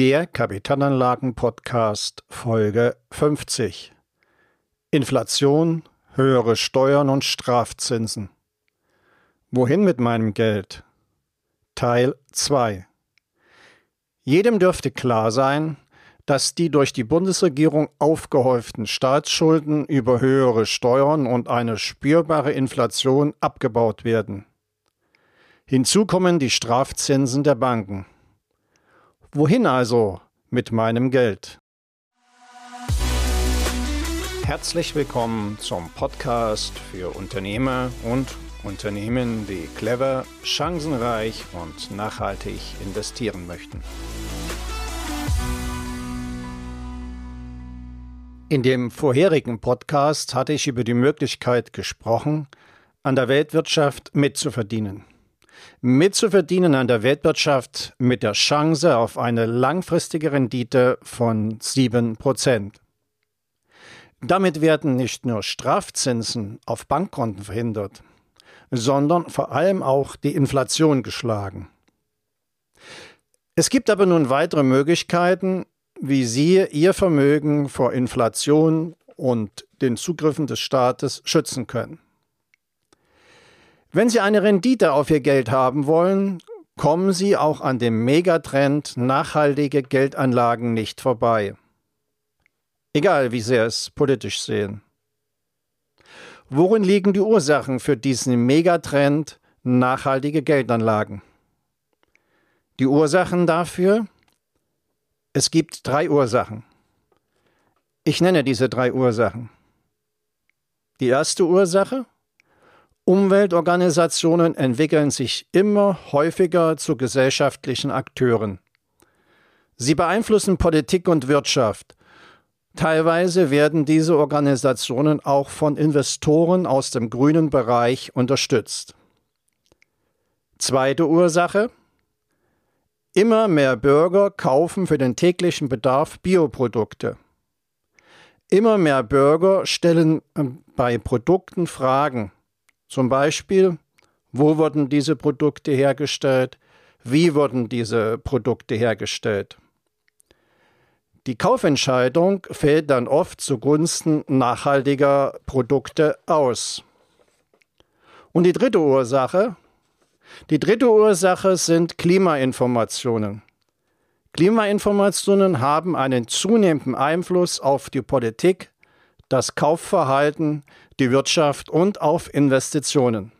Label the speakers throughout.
Speaker 1: Der Kapitalanlagen-Podcast Folge 50. Inflation, höhere Steuern und Strafzinsen. Wohin mit meinem Geld? Teil 2. Jedem dürfte klar sein, dass die durch die Bundesregierung aufgehäuften Staatsschulden über höhere Steuern und eine spürbare Inflation abgebaut werden. Hinzu kommen die Strafzinsen der Banken. Wohin also mit meinem Geld? Herzlich willkommen zum Podcast für Unternehmer und Unternehmen, die clever, chancenreich und nachhaltig investieren möchten. In dem vorherigen Podcast hatte ich über die Möglichkeit gesprochen, an der Weltwirtschaft mitzuverdienen mitzuverdienen an der Weltwirtschaft mit der Chance auf eine langfristige Rendite von 7%. Damit werden nicht nur Strafzinsen auf Bankkonten verhindert, sondern vor allem auch die Inflation geschlagen. Es gibt aber nun weitere Möglichkeiten, wie Sie Ihr Vermögen vor Inflation und den Zugriffen des Staates schützen können. Wenn Sie eine Rendite auf Ihr Geld haben wollen, kommen Sie auch an dem Megatrend nachhaltige Geldanlagen nicht vorbei. Egal, wie Sie es politisch sehen. Worin liegen die Ursachen für diesen Megatrend nachhaltige Geldanlagen? Die Ursachen dafür? Es gibt drei Ursachen. Ich nenne diese drei Ursachen. Die erste Ursache? Umweltorganisationen entwickeln sich immer häufiger zu gesellschaftlichen Akteuren. Sie beeinflussen Politik und Wirtschaft. Teilweise werden diese Organisationen auch von Investoren aus dem grünen Bereich unterstützt. Zweite Ursache. Immer mehr Bürger kaufen für den täglichen Bedarf Bioprodukte. Immer mehr Bürger stellen ähm, bei Produkten Fragen. Zum Beispiel, wo wurden diese Produkte hergestellt? Wie wurden diese Produkte hergestellt? Die Kaufentscheidung fällt dann oft zugunsten nachhaltiger Produkte aus. Und die dritte Ursache, die dritte Ursache sind Klimainformationen. Klimainformationen haben einen zunehmenden Einfluss auf die Politik, das Kaufverhalten, die Wirtschaft und auf Investitionen.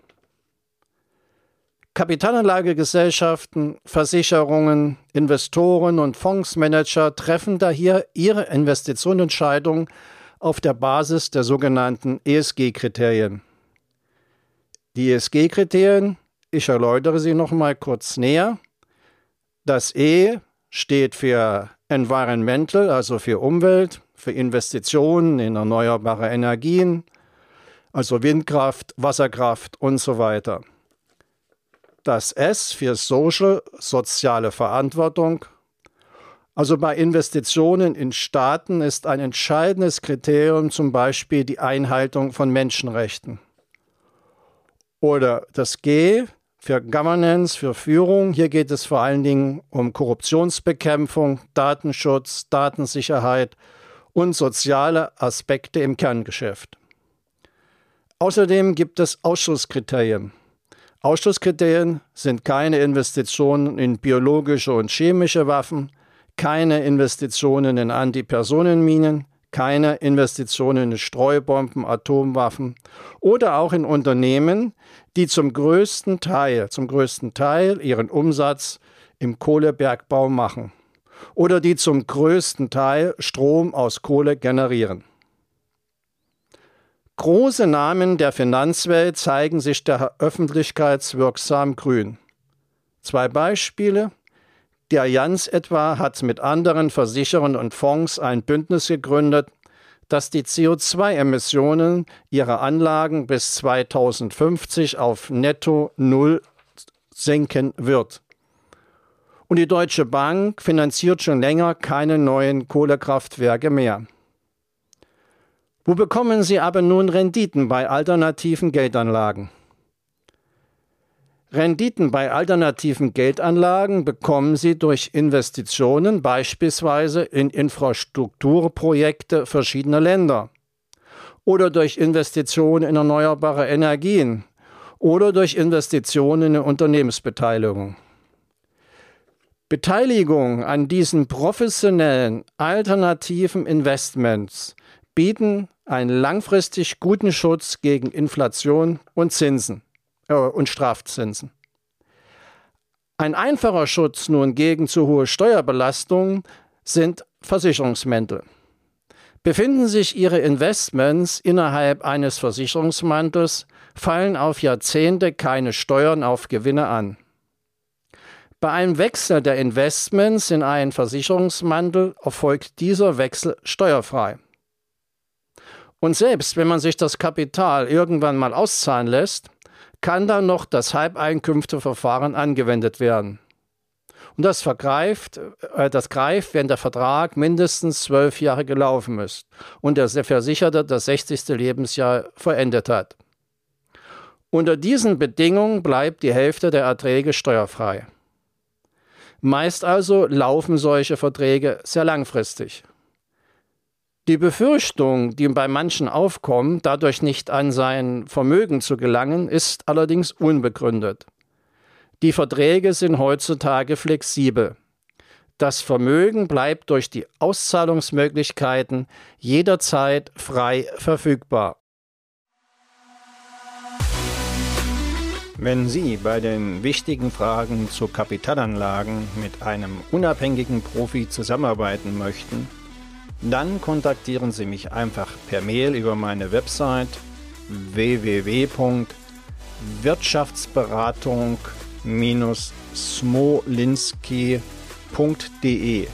Speaker 1: Kapitalanlagegesellschaften, Versicherungen, Investoren und Fondsmanager treffen daher ihre Investitionsentscheidungen auf der Basis der sogenannten ESG-Kriterien. Die ESG-Kriterien, ich erläutere sie noch mal kurz näher. Das E steht für Environmental, also für Umwelt, für Investitionen in erneuerbare Energien, also Windkraft, Wasserkraft und so weiter. Das S für Social, soziale Verantwortung. Also bei Investitionen in Staaten ist ein entscheidendes Kriterium zum Beispiel die Einhaltung von Menschenrechten. Oder das G für Governance, für Führung. Hier geht es vor allen Dingen um Korruptionsbekämpfung, Datenschutz, Datensicherheit und soziale Aspekte im Kerngeschäft. Außerdem gibt es Ausschlusskriterien. Ausschlusskriterien sind keine Investitionen in biologische und chemische Waffen, keine Investitionen in Antipersonenminen, keine Investitionen in Streubomben, Atomwaffen oder auch in Unternehmen, die zum größten Teil, zum größten Teil ihren Umsatz im Kohlebergbau machen oder die zum größten Teil Strom aus Kohle generieren. Große Namen der Finanzwelt zeigen sich der öffentlichkeitswirksam grün. Zwei Beispiele. Die Allianz etwa hat mit anderen Versicherern und Fonds ein Bündnis gegründet, das die CO2-Emissionen ihrer Anlagen bis 2050 auf netto Null senken wird. Und die Deutsche Bank finanziert schon länger keine neuen Kohlekraftwerke mehr. Wo bekommen Sie aber nun Renditen bei alternativen Geldanlagen? Renditen bei alternativen Geldanlagen bekommen Sie durch Investitionen beispielsweise in Infrastrukturprojekte verschiedener Länder oder durch Investitionen in erneuerbare Energien oder durch Investitionen in Unternehmensbeteiligung. Beteiligung an diesen professionellen alternativen Investments bieten einen langfristig guten Schutz gegen Inflation und Zinsen äh, und Strafzinsen. Ein einfacher Schutz nun gegen zu hohe Steuerbelastungen sind Versicherungsmäntel. Befinden sich Ihre Investments innerhalb eines Versicherungsmantels, fallen auf Jahrzehnte keine Steuern auf Gewinne an. Bei einem Wechsel der Investments in einen Versicherungsmantel erfolgt dieser Wechsel steuerfrei. Und selbst wenn man sich das Kapital irgendwann mal auszahlen lässt, kann dann noch das Halbeinkünfteverfahren angewendet werden. Und das vergreift, äh, das greift, wenn der Vertrag mindestens zwölf Jahre gelaufen ist und der Versicherte das 60. Lebensjahr verendet hat. Unter diesen Bedingungen bleibt die Hälfte der Erträge steuerfrei. Meist also laufen solche Verträge sehr langfristig. Die Befürchtung, die bei manchen aufkommt, dadurch nicht an sein Vermögen zu gelangen, ist allerdings unbegründet. Die Verträge sind heutzutage flexibel. Das Vermögen bleibt durch die Auszahlungsmöglichkeiten jederzeit frei verfügbar. Wenn Sie bei den wichtigen Fragen zu Kapitalanlagen mit einem unabhängigen Profi zusammenarbeiten möchten, dann kontaktieren Sie mich einfach per Mail über meine Website www.wirtschaftsberatung.com smolinski.de.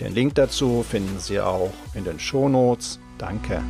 Speaker 1: Den Link dazu finden Sie auch in den Shownotes. Danke.